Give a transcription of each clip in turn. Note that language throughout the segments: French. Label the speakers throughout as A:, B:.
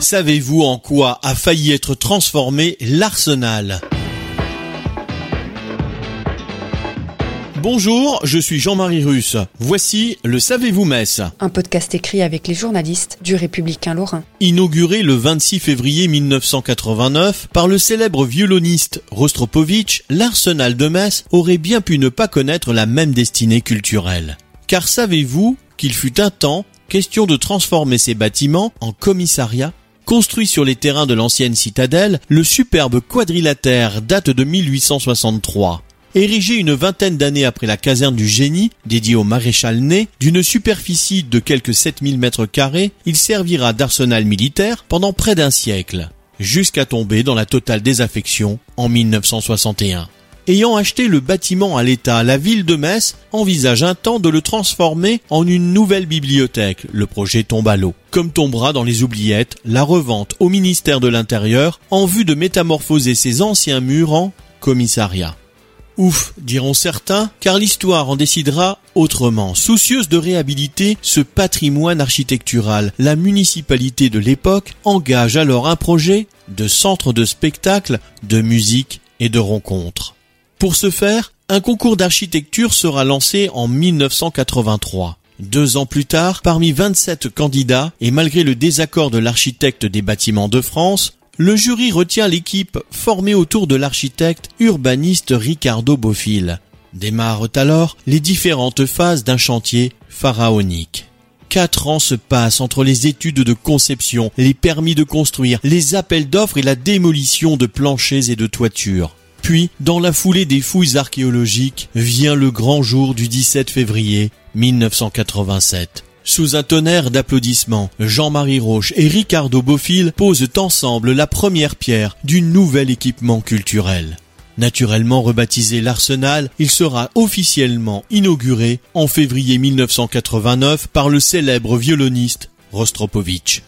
A: Savez-vous en quoi a failli être transformé l'Arsenal Bonjour, je suis Jean-Marie Russe. Voici le Savez-vous Metz
B: Un podcast écrit avec les journalistes du Républicain Lorrain.
A: Inauguré le 26 février 1989 par le célèbre violoniste Rostropovitch, l'Arsenal de Metz aurait bien pu ne pas connaître la même destinée culturelle. Car savez-vous qu'il fut un temps question de transformer ces bâtiments en commissariat Construit sur les terrains de l'ancienne citadelle, le superbe quadrilatère date de 1863. Érigé une vingtaine d'années après la caserne du génie, dédiée au maréchal Ney, d'une superficie de quelques 7000 mètres carrés, il servira d'arsenal militaire pendant près d'un siècle, jusqu'à tomber dans la totale désaffection en 1961. Ayant acheté le bâtiment à l'État, la ville de Metz envisage un temps de le transformer en une nouvelle bibliothèque. Le projet tombe à l'eau. Comme tombera dans les oubliettes la revente au ministère de l'Intérieur en vue de métamorphoser ses anciens murs en commissariat. Ouf, diront certains, car l'histoire en décidera autrement. Soucieuse de réhabiliter ce patrimoine architectural, la municipalité de l'époque engage alors un projet de centre de spectacle, de musique et de rencontres. Pour ce faire, un concours d'architecture sera lancé en 1983. Deux ans plus tard, parmi 27 candidats, et malgré le désaccord de l'architecte des bâtiments de France, le jury retient l'équipe formée autour de l'architecte urbaniste Ricardo Bofill. Démarrent alors les différentes phases d'un chantier pharaonique. Quatre ans se passent entre les études de conception, les permis de construire, les appels d'offres et la démolition de planchers et de toitures. Puis, dans la foulée des fouilles archéologiques, vient le grand jour du 17 février 1987. Sous un tonnerre d'applaudissements, Jean-Marie Roche et Ricardo Bofill posent ensemble la première pierre du nouvel équipement culturel. Naturellement rebaptisé l'Arsenal, il sera officiellement inauguré en février 1989 par le célèbre violoniste Rostropovitch.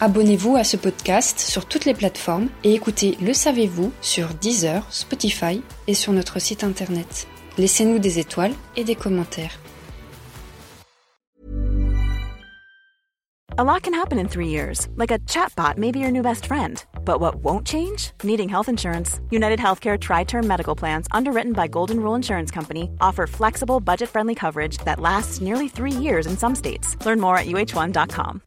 B: Abonnez-vous à ce podcast sur toutes les plateformes et écoutez Le Savez-vous sur Deezer, Spotify et sur notre site internet. Laissez-nous des étoiles et des commentaires.
C: A lot can happen in three years, like a chatbot may be your new best friend. But what won't change? Needing health insurance. United Healthcare Tri Term Medical Plans, underwritten by Golden Rule Insurance Company, offer flexible, budget friendly coverage that lasts nearly three years in some states. Learn more at uh1.com.